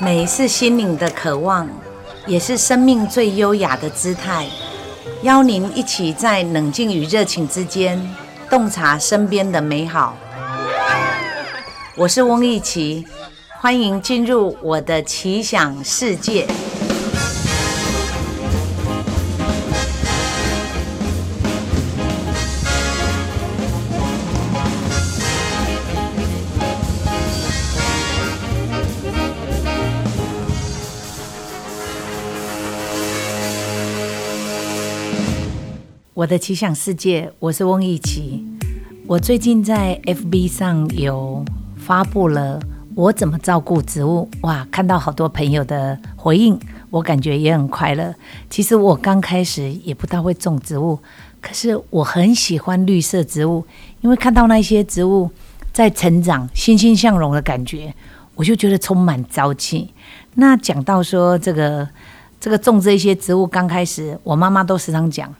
美是心灵的渴望，也是生命最优雅的姿态。邀您一起在冷静与热情之间，洞察身边的美好。我是翁艺琪，欢迎进入我的奇想世界。我的奇想世界，我是翁艺琪。我最近在 FB 上有发布了我怎么照顾植物，哇，看到好多朋友的回应，我感觉也很快乐。其实我刚开始也不大会种植物，可是我很喜欢绿色植物，因为看到那些植物在成长、欣欣向荣的感觉，我就觉得充满朝气。那讲到说这个这个种这些植物，刚开始我妈妈都时常讲。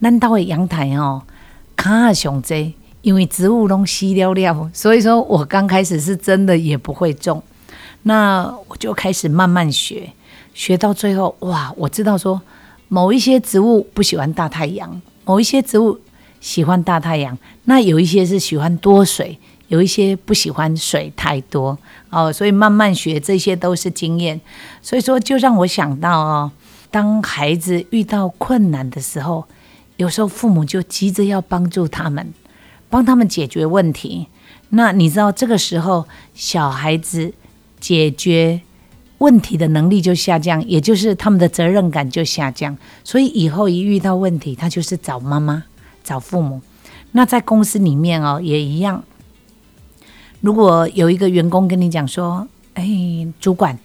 咱到的阳台哦，卡上多，因为植物拢稀了了，所以说我刚开始是真的也不会种。那我就开始慢慢学，学到最后，哇，我知道说某一些植物不喜欢大太阳，某一些植物喜欢大太阳，那有一些是喜欢多水，有一些不喜欢水太多哦。所以慢慢学，这些都是经验。所以说，就让我想到哦，当孩子遇到困难的时候。有时候父母就急着要帮助他们，帮他们解决问题。那你知道这个时候小孩子解决问题的能力就下降，也就是他们的责任感就下降。所以以后一遇到问题，他就是找妈妈、找父母。那在公司里面哦，也一样。如果有一个员工跟你讲说：“哎，主管，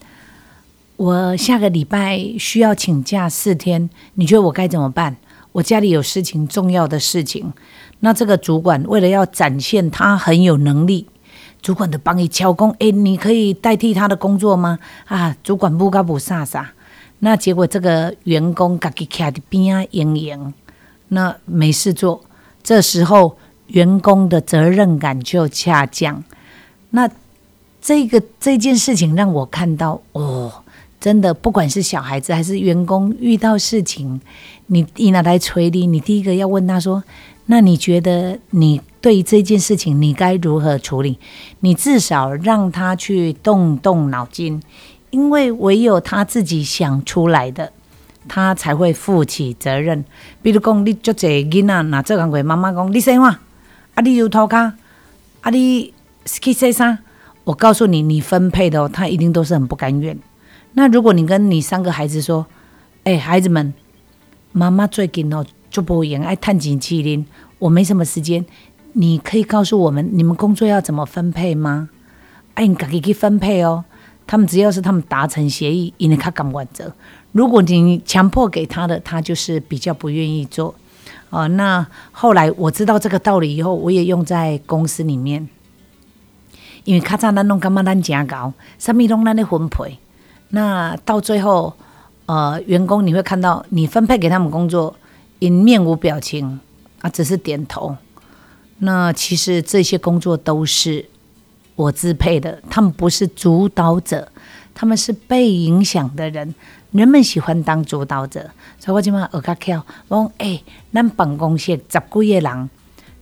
我下个礼拜需要请假四天，你觉得我该怎么办？”我家里有事情，重要的事情。那这个主管为了要展现他很有能力，主管的帮你敲工，诶，你可以代替他的工作吗？啊，主管不嘎不飒飒。那结果这个员工自己卡的边啊，营营，那没事做。这时候员工的责任感就下降。那这个这件事情让我看到，哦。真的，不管是小孩子还是员工，遇到事情，你一拿来催你，你第一个要问他说：“那你觉得你对这件事情你该如何处理？”你至少让他去动动脑筋，因为唯有他自己想出来的，他才会负起责任。比如讲，你做这囡仔，那这工过妈妈讲你生话，啊，你又偷卡，啊，你去洗衫，我告诉你，你分配的哦，他一定都是很不甘愿。那如果你跟你三个孩子说：“哎，孩子们，妈妈最近哦就不会爱探景麒麟，我没什么时间，你可以告诉我们你们工作要怎么分配吗？哎，你赶紧去分配哦。他们只要是他们达成协议，因为他敢完责。如果你强迫给他的，他就是比较不愿意做。哦，那后来我知道这个道理以后，我也用在公司里面，因为咔嚓咱弄干嘛咱真搞，什么拢咱的分配。”那到最后，呃，员工你会看到你分配给他们工作，因面无表情啊，只是点头。那其实这些工作都是我支配的，他们不是主导者，他们是被影响的人。人们喜欢当主导者，所以我今晚耳卡跳，我讲哎，咱办公室十几个人，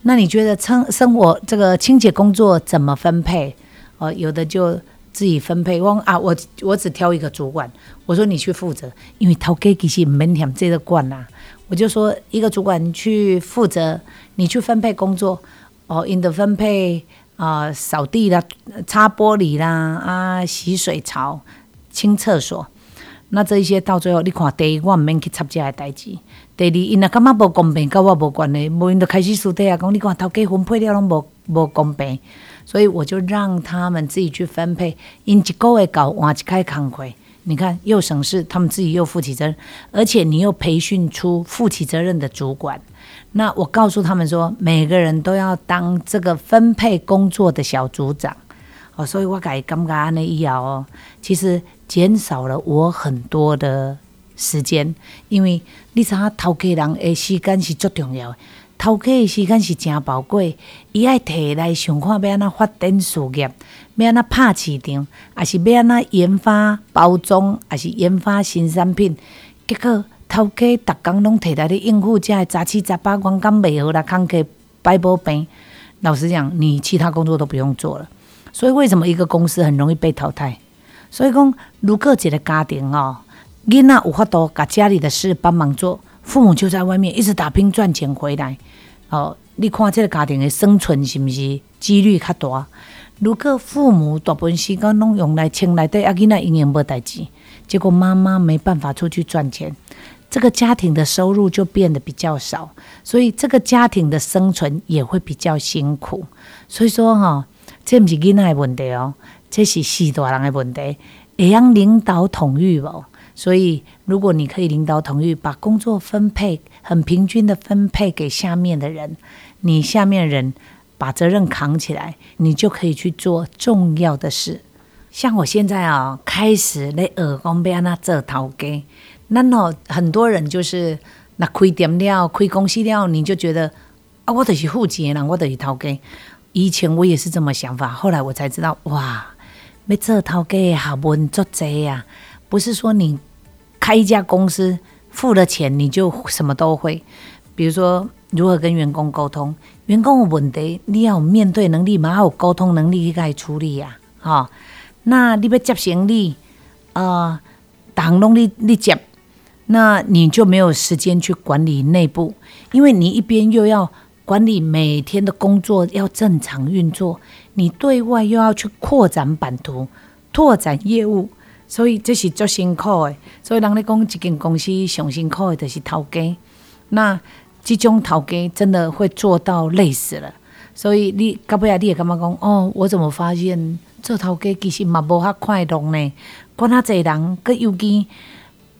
那你觉得生生活这个清洁工作怎么分配？哦，有的就。自己分配，我啊，我我只挑一个主管，我说你去负责，因为头家其实唔免嫌这个管呐，我就说一个主管去负责，你去分配工作，哦，你的分配啊，扫地啦，擦玻璃啦，啊，洗水槽，清厕所，那这一些到最后，你看第一我唔免去插这个代志，第二因若感觉无公平，跟我无关系，无因就开始输底啊，讲你看头家分配了拢无无公平。所以我就让他们自己去分配，因一个月搞换一开康回，你看又省事，他们自己又负起责任，而且你又培训出负起责任的主管。那我告诉他们说，每个人都要当这个分配工作的小组长。哦，所以我改刚刚安的医疗哦，其实减少了我很多的时间，因为你知他头家人诶时间是最重要的。头家的时间是真宝贵，伊爱摕来想看要安怎发展事业，要安怎拍市场，也是要安怎研发包装，也是研发新产品。结果头家逐工拢摕来咧应付遮的杂七杂八，员工袂好啦，空客摆无平。老实讲，你其他工作都不用做了。所以为什么一个公司很容易被淘汰？所以讲，如果一个家庭哦，囡仔有法度把家里的事帮忙做，父母就在外面一直打拼赚钱回来。哦，你看这个家庭的生存是不是几率较大？如果父母大部分时间拢用来请来对阿囡仔营养无代志，结果妈妈没办法出去赚钱，这个家庭的收入就变得比较少，所以这个家庭的生存也会比较辛苦。所以说哈，这不是囡仔的问题哦，这是四大人的问题。会样领导统御哦，所以如果你可以领导同意，把工作分配很平均的分配给下面的人，你下面人。把责任扛起来，你就可以去做重要的事。像我现在啊，开始咧耳光被安那做头给，那喏，很多人就是那亏点料、亏公司料，你就觉得啊，我得是负责人，我得是头家。以前我也是这么想法，后来我才知道，哇，要做头给好问做贼呀，不是说你开一家公司付了钱你就什么都会。比如说，如何跟员工沟通？员工有问题，你要有面对能力嘛，还有沟通能力去该处理呀。哈，那你要接行李，呃，当拢你你接，那你就没有时间去管理内部，因为你一边又要管理每天的工作要正常运作，你对外又要去扩展版图、拓展业务，所以这是足辛苦的。所以人咧讲，一间公司上辛苦的就是头家。那这种头家真的会做到累死了，所以你到尾啊，你也感觉讲哦，我怎么发现做头家其实嘛无遐快乐呢？管他济人，佮尤其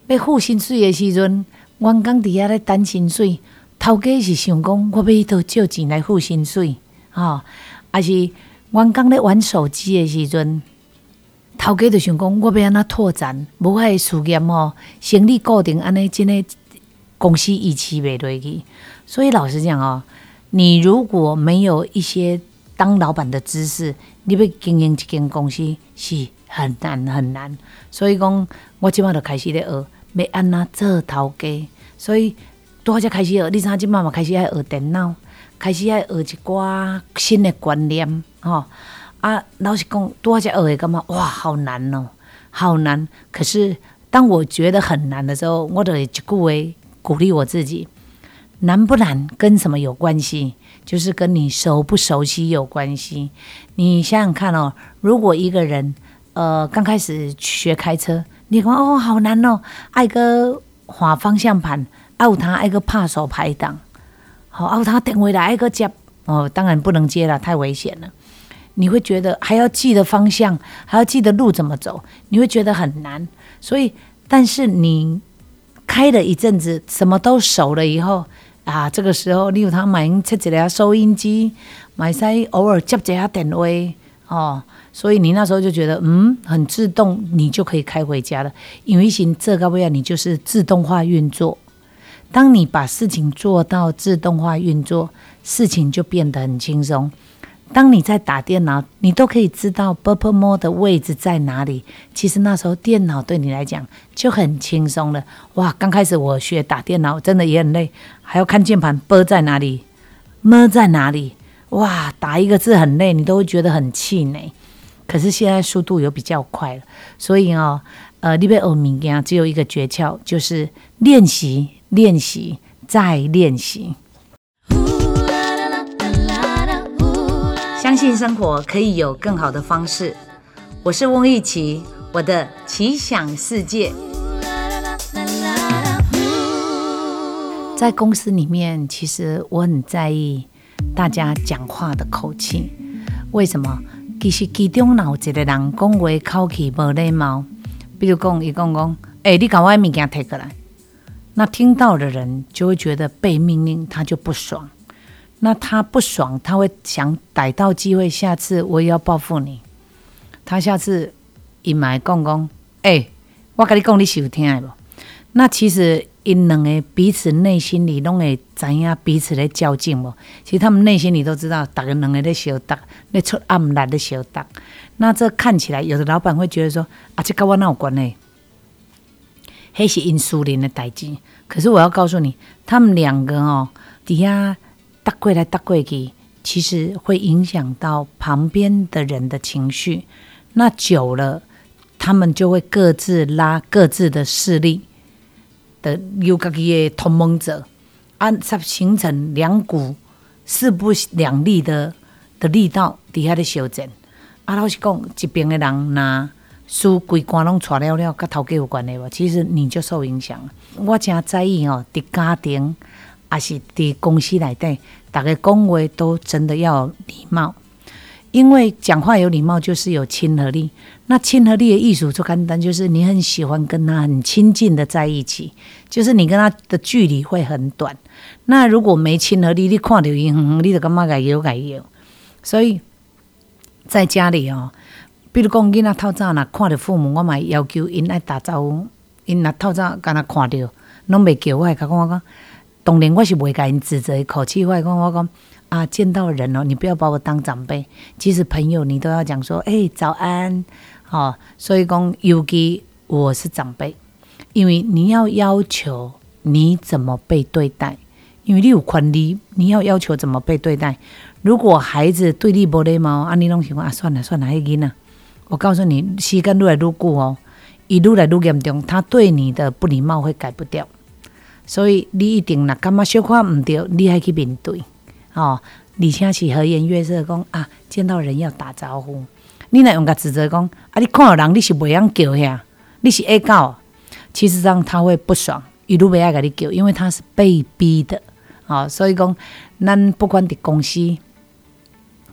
要付薪水的时阵，员工伫遐咧等薪水，头家是想讲我要去倒借钱来付薪水，吼，还是员工咧玩手机的时阵，头家就想讲我要安怎拓展，无爱事业吼，生理固定安尼真诶。公司一起袂落去，所以老实讲哦，你如果没有一些当老板的知识，你要经营一间公司是很难很难。所以讲，我即摆就开始咧学，要安怎做头家。所以多只开始学，你知影即摆嘛开始爱学电脑，开始爱学一寡新的观念，吼。啊，老实讲，多只学会感觉哇，好难哦，好难。可是当我觉得很难的时候，我就一句话。鼓励我自己，难不难跟什么有关系？就是跟你熟不熟悉有关系。你想想看哦，如果一个人呃刚开始学开车，你讲哦好难哦，爱个划方向盘，爱他爱个怕手排档，好爱他等回来爱个接哦，当然不能接了，太危险了。你会觉得还要记得方向，还要记得路怎么走，你会觉得很难。所以，但是你。开了一阵子，什么都熟了以后啊，这个时候你有他买出一个收音机，买晒偶尔接一下电话哦，所以你那时候就觉得嗯，很自动，你就可以开回家了。因为行这个不要，你就是自动化运作。当你把事情做到自动化运作，事情就变得很轻松。当你在打电脑，你都可以知道 b u r p l e m o 的位置在哪里。其实那时候电脑对你来讲就很轻松了。哇，刚开始我学打电脑真的也很累，还要看键盘 b 在哪里，m 在哪里。哇，打一个字很累，你都会觉得很气馁。可是现在速度有比较快了，所以哦，呃，你别欧明啊，只有一个诀窍，就是练习，练习，再练习。相信生活可以有更好的方式。我是翁一奇，我的奇想世界。在公司里面，其实我很在意大家讲话的口气。为什么？其实其中有一个人讲话口气无礼貌。比如讲，伊讲讲，哎，你把我物件摕过来。那听到的人就会觉得被命令，他就不爽。那他不爽，他会想逮到机会，下次我也要报复你。他下次一买讲讲，哎，我跟你讲，你有听的不？那其实因两个彼此内心里拢会知影彼此咧较劲无？其实他们内心里都知道，大家两个在相打，咧出暗力在相打。那这看起来，有的老板会觉得说，啊，这跟我哪有关系？黑是因苏林的代志。可是我要告诉你，他们两个哦，底下搭过来搭过去，其实会影响到旁边的人的情绪。那久了，他们就会各自拉各自的势力的，有家己的同盟者，按啊，形成两股势不两立的的力道底下的修正。啊，老实讲，一边的人那输规官拢错了了，跟头家有关系无？其实你就受影响了。我真在意哦，伫家庭还是伫公司内底，大家讲话都真的要礼貌，因为讲话有礼貌就是有亲和力。那亲和力的艺术就简单，就是你很喜欢跟他很亲近的在一起，就是你跟他的距离会很短。那如果没亲和力，你看到伊，你就感觉该摇该摇，所以。在家里哦，比如讲，囡仔透早若看到父母，我嘛要求因爱打招呼。因若透早敢若看到，拢袂叫我，会甲我讲。当然，我是袂甲因指责，口气会讲我讲啊，见到人哦，你不要把我当长辈，即使朋友，你都要讲说，哎，早安，哦。所以讲，尤其我是长辈，因为你要要求你怎么被对待，因为你有权利，你要要求怎么被对待。如果孩子对你不礼貌，啊，你拢想啊，算了算了，迄囡仔，我告诉你，时间愈来愈久哦，伊愈来愈严重，他对你的不礼貌会改不掉，所以你一定若感觉小可毋对，你还去面对哦。而且是和颜悦色讲啊，见到人要打招呼。你若用个指责讲啊，你看到人你是袂晓叫遐，你是爱狗，其实上他会不爽，伊愈袂爱甲你叫，因为他是被逼的哦。所以讲，咱不管伫公司。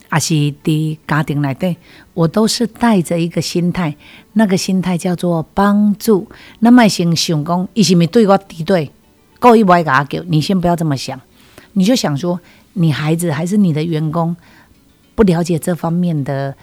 还是伫家庭内底，我都是带着一个心态，那个心态叫做帮助。那么先想讲，伊是咪对我敌对，故意不爱甲叫？你先不要这么想，你就想说，你孩子还是你的员工，不了解这方面的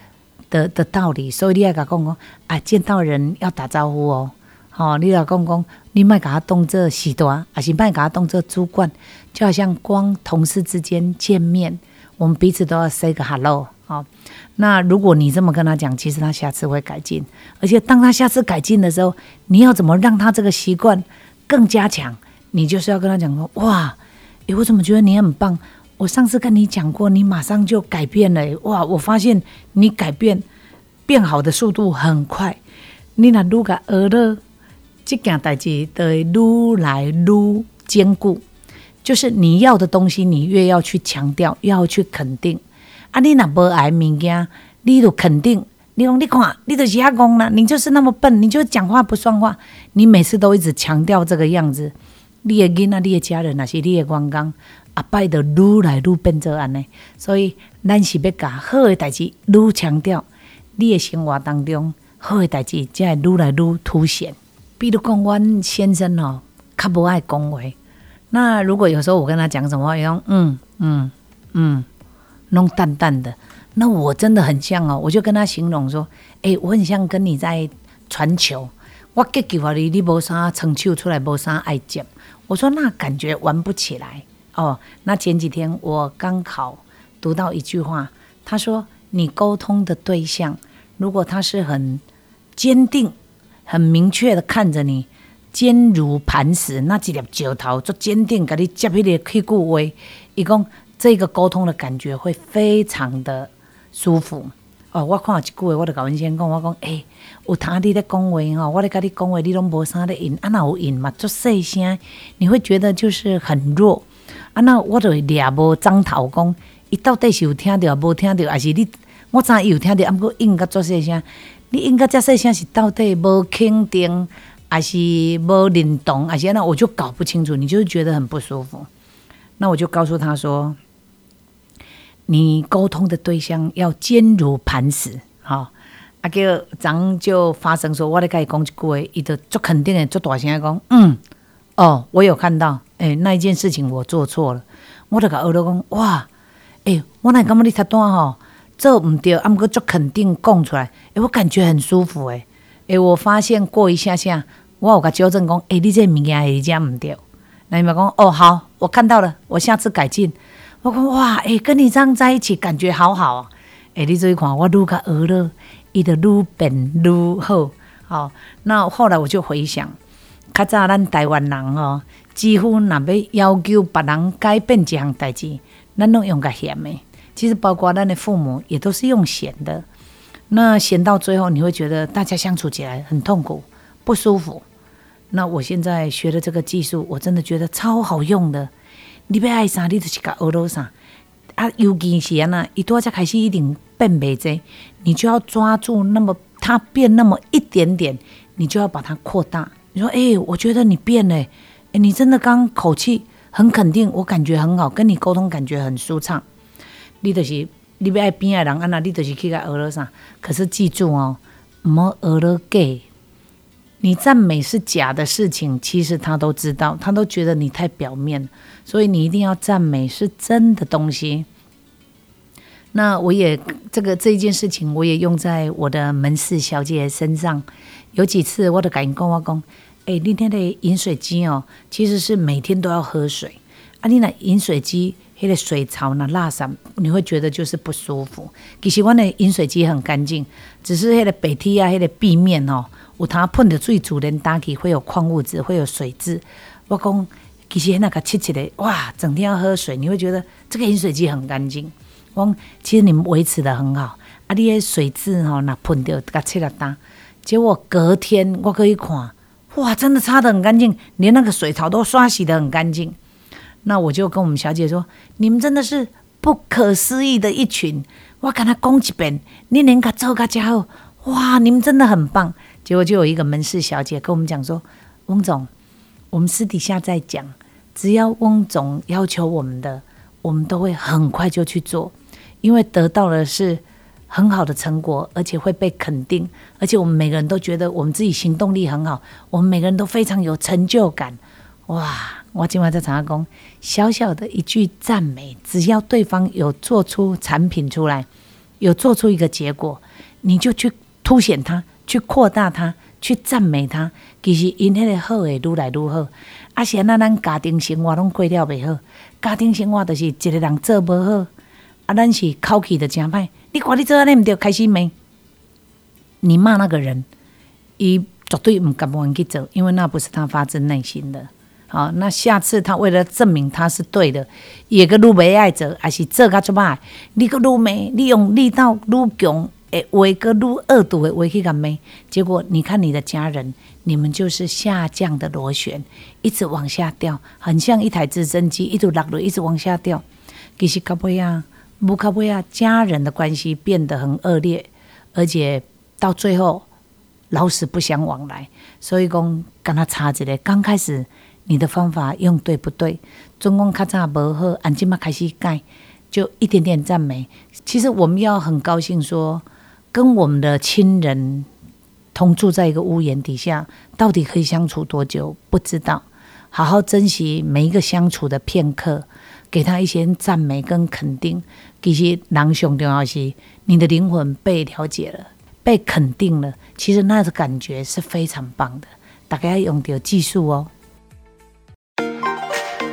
的的道理，所以你要甲讲讲，啊，见到人要打招呼哦。好，你要讲讲，你莫甲他当做士大，还是莫甲他当做主管，就好像光同事之间见面。我们彼此都要 say 个 hello，好。那如果你这么跟他讲，其实他下次会改进。而且当他下次改进的时候，你要怎么让他这个习惯更加强？你就是要跟他讲说：哇，诶，我怎么觉得你很棒？我上次跟你讲过，你马上就改变了。哇，我发现你改变变好的速度很快。你那如个学了这件代志，都会愈来愈坚固。就是你要的东西，你越要去强调，要去肯定。啊，你那不爱物件，你都肯定。你讲，你看，你都瞎讲了，你就是那么笨，你就讲话不算话。你每次都一直强调这个样子，你的囡仔，你的家人，那是你的员工，阿拜的愈来愈变做安尼。所以，咱是要甲好的代志愈强调，你的生活当中好的代志才会愈来愈凸显。比如讲，阮先生哦，较无爱讲话。那如果有时候我跟他讲什么话，用嗯嗯嗯，弄淡淡的，那我真的很像哦，我就跟他形容说，哎，我很像跟你在传球，我给球啊你，你无啥成球出来，无啥爱接，我说那感觉玩不起来哦。那前几天我刚好读到一句话，他说你沟通的对象，如果他是很坚定、很明确的看着你。坚如磐石，那几粒石头就坚定，给你接起个屁股位。伊讲这个沟通的感觉会非常的舒服哦。我看一句话，我就甲阮先讲，我讲诶，有听你咧讲话吼，我咧甲你讲话，你拢无啥咧应，啊那有应嘛，做细声，你会觉得就是很弱。啊那我就掠无张头讲，伊到底是有听到无听到，还是你我知伊有听到，啊毋过应甲做细声，你应甲遮细声是到底无肯定？还是无灵动，而且那我就搞不清楚，你就觉得很不舒服。那我就告诉他说：“你沟通的对象要坚如磐石。”好，啊叫咱就发生说，我咧甲伊讲一句话，伊就足肯定的足大声讲：“嗯，哦，我有看到，诶，那一件事情我做错了。”我就甲耳朵讲：“哇，诶，我那感觉你太短吼，做毋对，啊，毋过足肯定讲出来，诶，我感觉很舒服，诶。诶，我发现过一下下。我有甲纠正讲，诶、你这物件是这毋对。那伊咪讲，哦，好，我看到了，我下次改进。我讲哇，诶、跟你这样在一起，感觉好好啊。诶、你注意看，我愈较学了，伊就愈变愈好。好，那后来我就回想，较早咱台湾人哦，几乎若要要求别人改变一项代志，咱拢用个嫌的。其实包括咱的父母也都是用嫌的。那嫌到最后，你会觉得大家相处起来很痛苦、不舒服。那我现在学的这个技术，我真的觉得超好用的。你要爱啥，你就去甲学到啥。啊，尤其是安那一多才开始一定变袂济，你就要抓住那么它变那么一点点，你就要把它扩大。你说，诶、我觉得你变了、诶你真的刚口气很肯定，我感觉很好，跟你沟通感觉很舒畅。你就是你要爱边的人，安那你就是去甲学了啥。可是记住哦，毋好学了假。你赞美是假的事情，其实他都知道，他都觉得你太表面，所以你一定要赞美是真的东西。那我也这个这一件事情，我也用在我的门市小姐身上。有几次我都敢跟我讲，诶、你那个饮水机哦，其实是每天都要喝水啊。你那饮水机那个水槽那垃圾，你会觉得就是不舒服。其实我的饮水机很干净，只是那个北梯啊，那个壁面哦，有它喷的最主人打起会有矿物质，会有水渍。我讲，其实那个切切的，哇，整天要喝水，你会觉得这个饮水机很干净。我讲其实你们维持的很好，啊，你的水质吼，那喷掉甲切了单，结果隔天我可以看，哇，真的擦得很干净，连那个水槽都刷洗得很干净。那我就跟我们小姐说，你们真的是不可思议的一群，我跟她讲一遍，你连个做个家伙，哇，你们真的很棒。结果就有一个门市小姐跟我们讲说，翁总，我们私底下在讲，只要翁总要求我们的，我们都会很快就去做，因为得到的是很好的成果，而且会被肯定，而且我们每个人都觉得我们自己行动力很好，我们每个人都非常有成就感。哇！我今晚在常讲，小小的一句赞美，只要对方有做出产品出来，有做出一个结果，你就去凸显它，去扩大它，去赞美它。其实因迄个好会愈来愈好。啊，是安那咱家庭生活拢过了袂好，家庭生活就是一个人做无好，啊，咱是口气就诚歹。你看你做安尼毋对，开始骂，你骂那个人，伊绝对毋甘愿去做，因为那不是他发自内心的。好，那下次他为了证明他是对的，也个愈袂爱做，还是做甲出歹，你个愈骂，你用力道愈强，诶，话个愈恶毒的话去甲骂，结果你看你的家人，你们就是下降的螺旋，一直往下掉，很像一台直升机，一直落落，一直往下掉。其实到尾啊，不到尾啊，家人的关系变得很恶劣，而且到最后老死不相往来。所以讲，跟他差一个，刚开始。你的方法用对不对？中共较早无好，按今嘛开始改，就一点点赞美。其实我们要很高兴说，跟我们的亲人同住在一个屋檐底下，到底可以相处多久？不知道。好好珍惜每一个相处的片刻，给他一些赞美跟肯定。其实人上重要是，你的灵魂被了解了，被肯定了。其实那个感觉是非常棒的。大家要用到技术哦。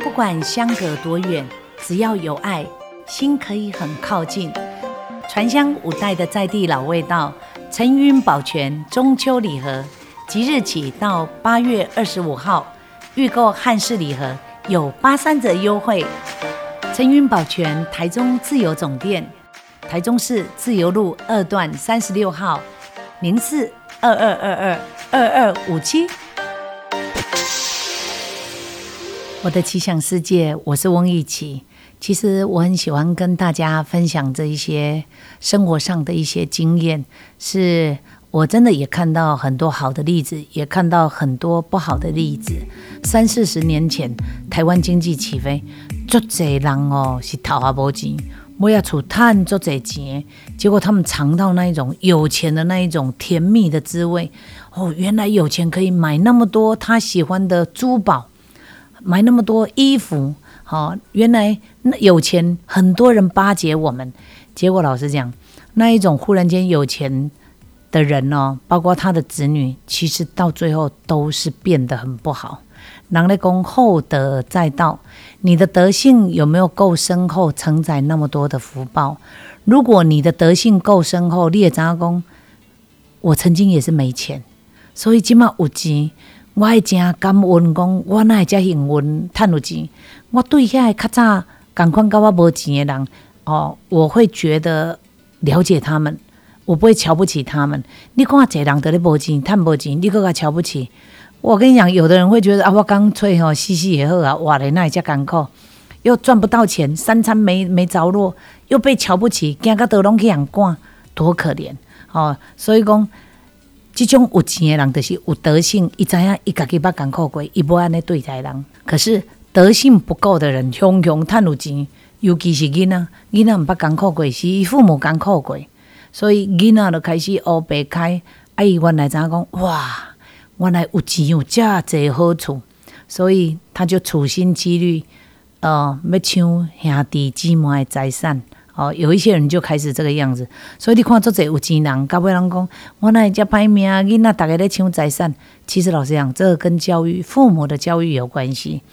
不管相隔多远，只要有爱，心可以很靠近。传香五代的在地老味道，陈云保全中秋礼盒，即日起到八月二十五号，预购汉式礼盒有八三折优惠。陈云保全台中自由总店，台中市自由路二段三十六号，零四二二二二二二五七。我的奇想世界，我是翁义琪。其实我很喜欢跟大家分享这一些生活上的一些经验，是我真的也看到很多好的例子，也看到很多不好的例子。三四十年前，台湾经济起飞，足侪人哦是头下无钱，我要出探足侪钱，结果他们尝到那一种有钱的那一种甜蜜的滋味。哦，原来有钱可以买那么多他喜欢的珠宝。买那么多衣服，好、原来那有钱，很多人巴结我们。结果老实讲，那一种忽然间有钱的人哦，包括他的子女，其实到最后都是变得很不好。人类公厚德载道，你的德性有没有够深厚，承载那么多的福报？如果你的德性够深厚，你也知影讲，我曾经也是没钱，所以今麦有钱，我会真感恩，讲我哪会遮幸运，趁有钱。我对遐较早共款甲我无钱的人，哦，我会觉得了解他们，我不会瞧不起他们。你看一个人得咧无钱，趁无钱，你搁甲瞧不起？我跟你讲，有的人会觉得啊，我刚脆吼，嘻嘻也好啊，哇嘞，那也叫艰苦，又赚不到钱，三餐没没着落，又被瞧不起，惊个倒拢去养惯，多可怜哦！所以讲，即种有钱的人就是有德性，伊知影伊家己捌艰苦过，伊无安尼对待人。可是德性不够的人，雄雄趁有钱，尤其是囡仔，囡仔毋捌艰苦过，是伊父母艰苦过，所以囡仔就开始黑白开，啊，伊原来怎讲哇？原来有钱有这侪好处，所以他就处心积虑，呃，要抢兄弟姊妹的财产。哦，有一些人就开始这个样子。所以你看，做这有钱人，到尾人讲，我那遮歹命，囡仔大家在抢财产。其实老实讲，这个跟教育、父母的教育有关系。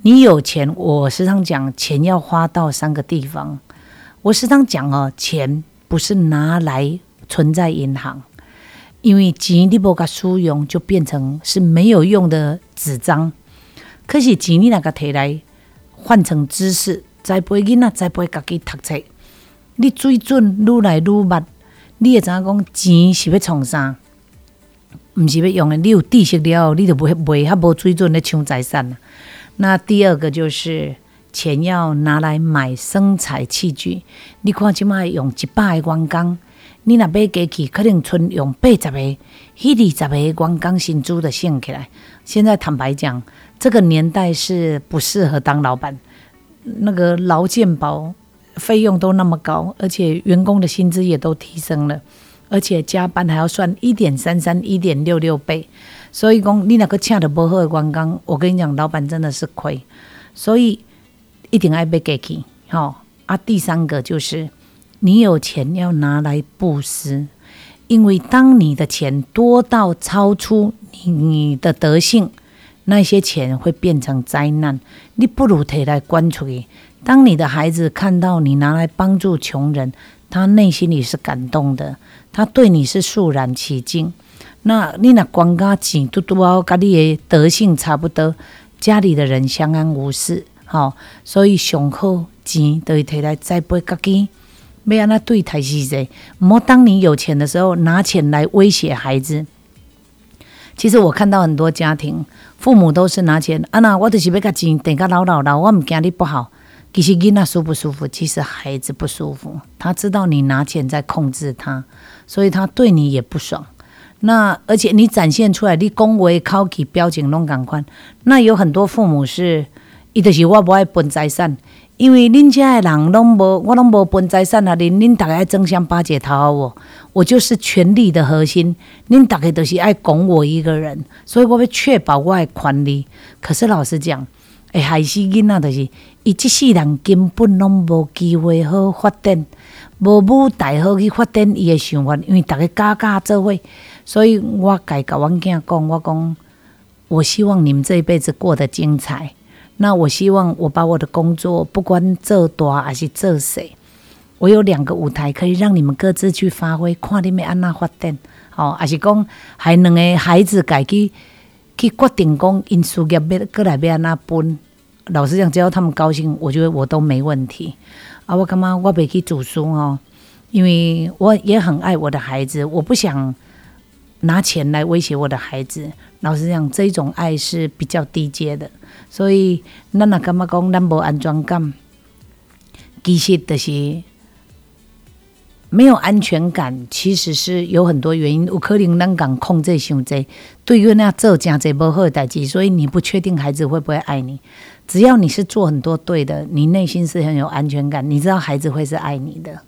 你有钱，我时常讲，钱要花到三个地方。我时常讲哦，钱不是拿来存在银行。因为钱你无甲使用，就变成是没有用的纸张。可是钱你那个提来换成知识，栽培囡仔，栽培家己读册，你水准愈来愈密，你会知影讲钱是要创啥？毋是要用的。你有知识了后，你就袂袂较无水准咧抢财产那第二个就是钱要拿来买生产器具。你看即摆用一百个员工。你若买机器，可能存用八十个、迄二十个员工薪资的省起来。现在坦白讲，这个年代是不适合当老板。那个劳健保费用都那么高，而且员工的薪资也都提升了，而且加班还要算一点三三、一点六六倍。所以讲，你那个请的不好的员工，我跟你讲，老板真的是亏。所以一定爱买机器，好啊。第三个就是。你有钱要拿来布施，因为当你的钱多到超出你的德性，那些钱会变成灾难。你不如提来关出去。当你的孩子看到你拿来帮助穷人，他内心里是感动的，他对你是肃然起敬。那你那光家钱嘟嘟啊，跟你的德性差不多，家里的人相安无事。好，所以上好钱都会提来栽培家己。没让他对台是谁？莫当你有钱的时候拿钱来威胁孩子。其实我看到很多家庭，父母都是拿钱啊，那我就是要个钱，等个老老老，我唔惊你不好。其实囡仔舒不舒服？其实孩子不舒服，他知道你拿钱在控制他，所以他对你也不爽。那而且你展现出来，你恭维、考起、标准拢赶快。那有很多父母是，伊就是我不爱分财产。因为恁家的人拢无，我拢无分财产啊！恁恁大家争相巴结讨好我，我就是权力的核心。恁大家都是爱拱我一个人，所以我要确保我的权利。可是老实讲，会害死囡仔就是，伊即世人根本拢无机会好发展，无舞台好去发展伊的想法。因为大家家家做伙，所以我家甲阮囝讲，我讲，我希望你们这一辈子过得精彩。那我希望我把我的工作，不管做大还是做小，我有两个舞台可以让你们各自去发挥，看你们安那发展，哦，还是讲还两个孩子家己去决定讲因事业要过来要安那分。老实讲，只要他们高兴，我觉得我都没问题。啊，我感觉我袂去读书哦，因为我也很爱我的孩子，我不想拿钱来威胁我的孩子。老实讲，这种爱是比较低阶的。所以，咱若感觉讲咱无安全感，其实就是没有安全感。其实是有很多原因，有可能咱讲控制伤济，对于那做真济无好的代志，所以你不确定孩子会不会爱你。只要你是做很多对的，你内心是很有安全感，你知道孩子会是爱你的。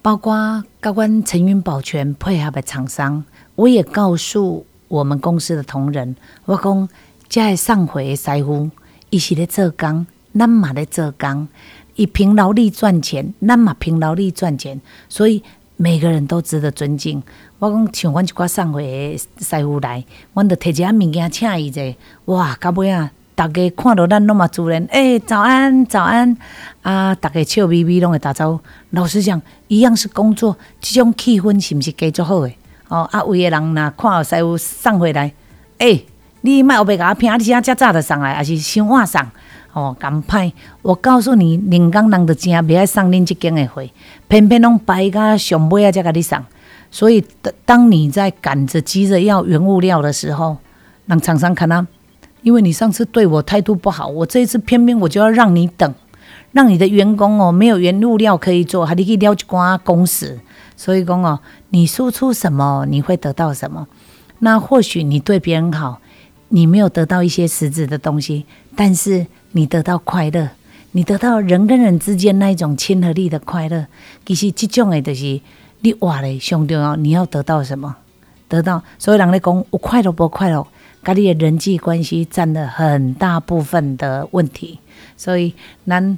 包括高官陈云保全配合的厂商，我也告诉我们公司的同仁，我讲。遮个送货的师傅，伊是咧做工，咱嘛咧做工。伊凭劳力赚钱，咱嘛凭劳力赚钱。所以每个人都值得尊敬。我讲像阮一寡送货的师傅来，阮着摕一下物件请伊者，哇，到尾啊，逐家看到咱拢嘛自然，诶、早安，早安，啊，逐家笑眯眯拢会打招呼。老实讲，一样是工作，即种气氛是毋是加足好诶？哦，啊，有的人呐看到师傅送回来，诶、你莫后壁甲我拼，你现在遮早就送来，还是先晚送？哦，咁歹，我告诉你，人工人就真袂爱送恁即间的货，偏偏拢排到上尾啊才甲你送。所以，当当你在赶着急着要原物料的时候，让厂商看到，因为你上次对我态度不好，我这一次偏偏我就要让你等，让你的员工哦没有原物料可以做，还得去了一寡工时。所以讲哦，你输出什么，你会得到什么。那或许你对别人好，你没有得到一些实质的东西，但是你得到快乐，你得到人跟人之间那一种亲和力的快乐。其实这种的就是你话咧上重要，你要得到什么？得到所有人咧讲有快乐不快乐，跟你的人际关系占了很大部分的问题。所以咱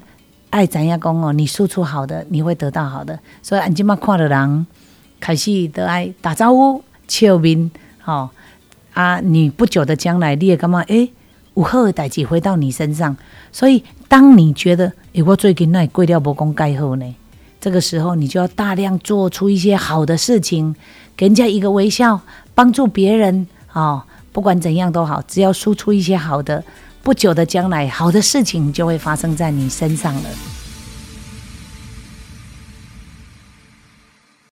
爱知影讲哦，你输出好的，你会得到好的。所以俺即马看到人开始都爱打招呼、笑面，吼、啊，你不久的将来，你也感觉诶，有好的代志回到你身上。所以，当你觉得诶，我最近那过了无讲盖好呢，这个时候你就要大量做出一些好的事情，给人家一个微笑，帮助别人哦。不管怎样都好，只要输出一些好的，不久的将来，好的事情就会发生在你身上了。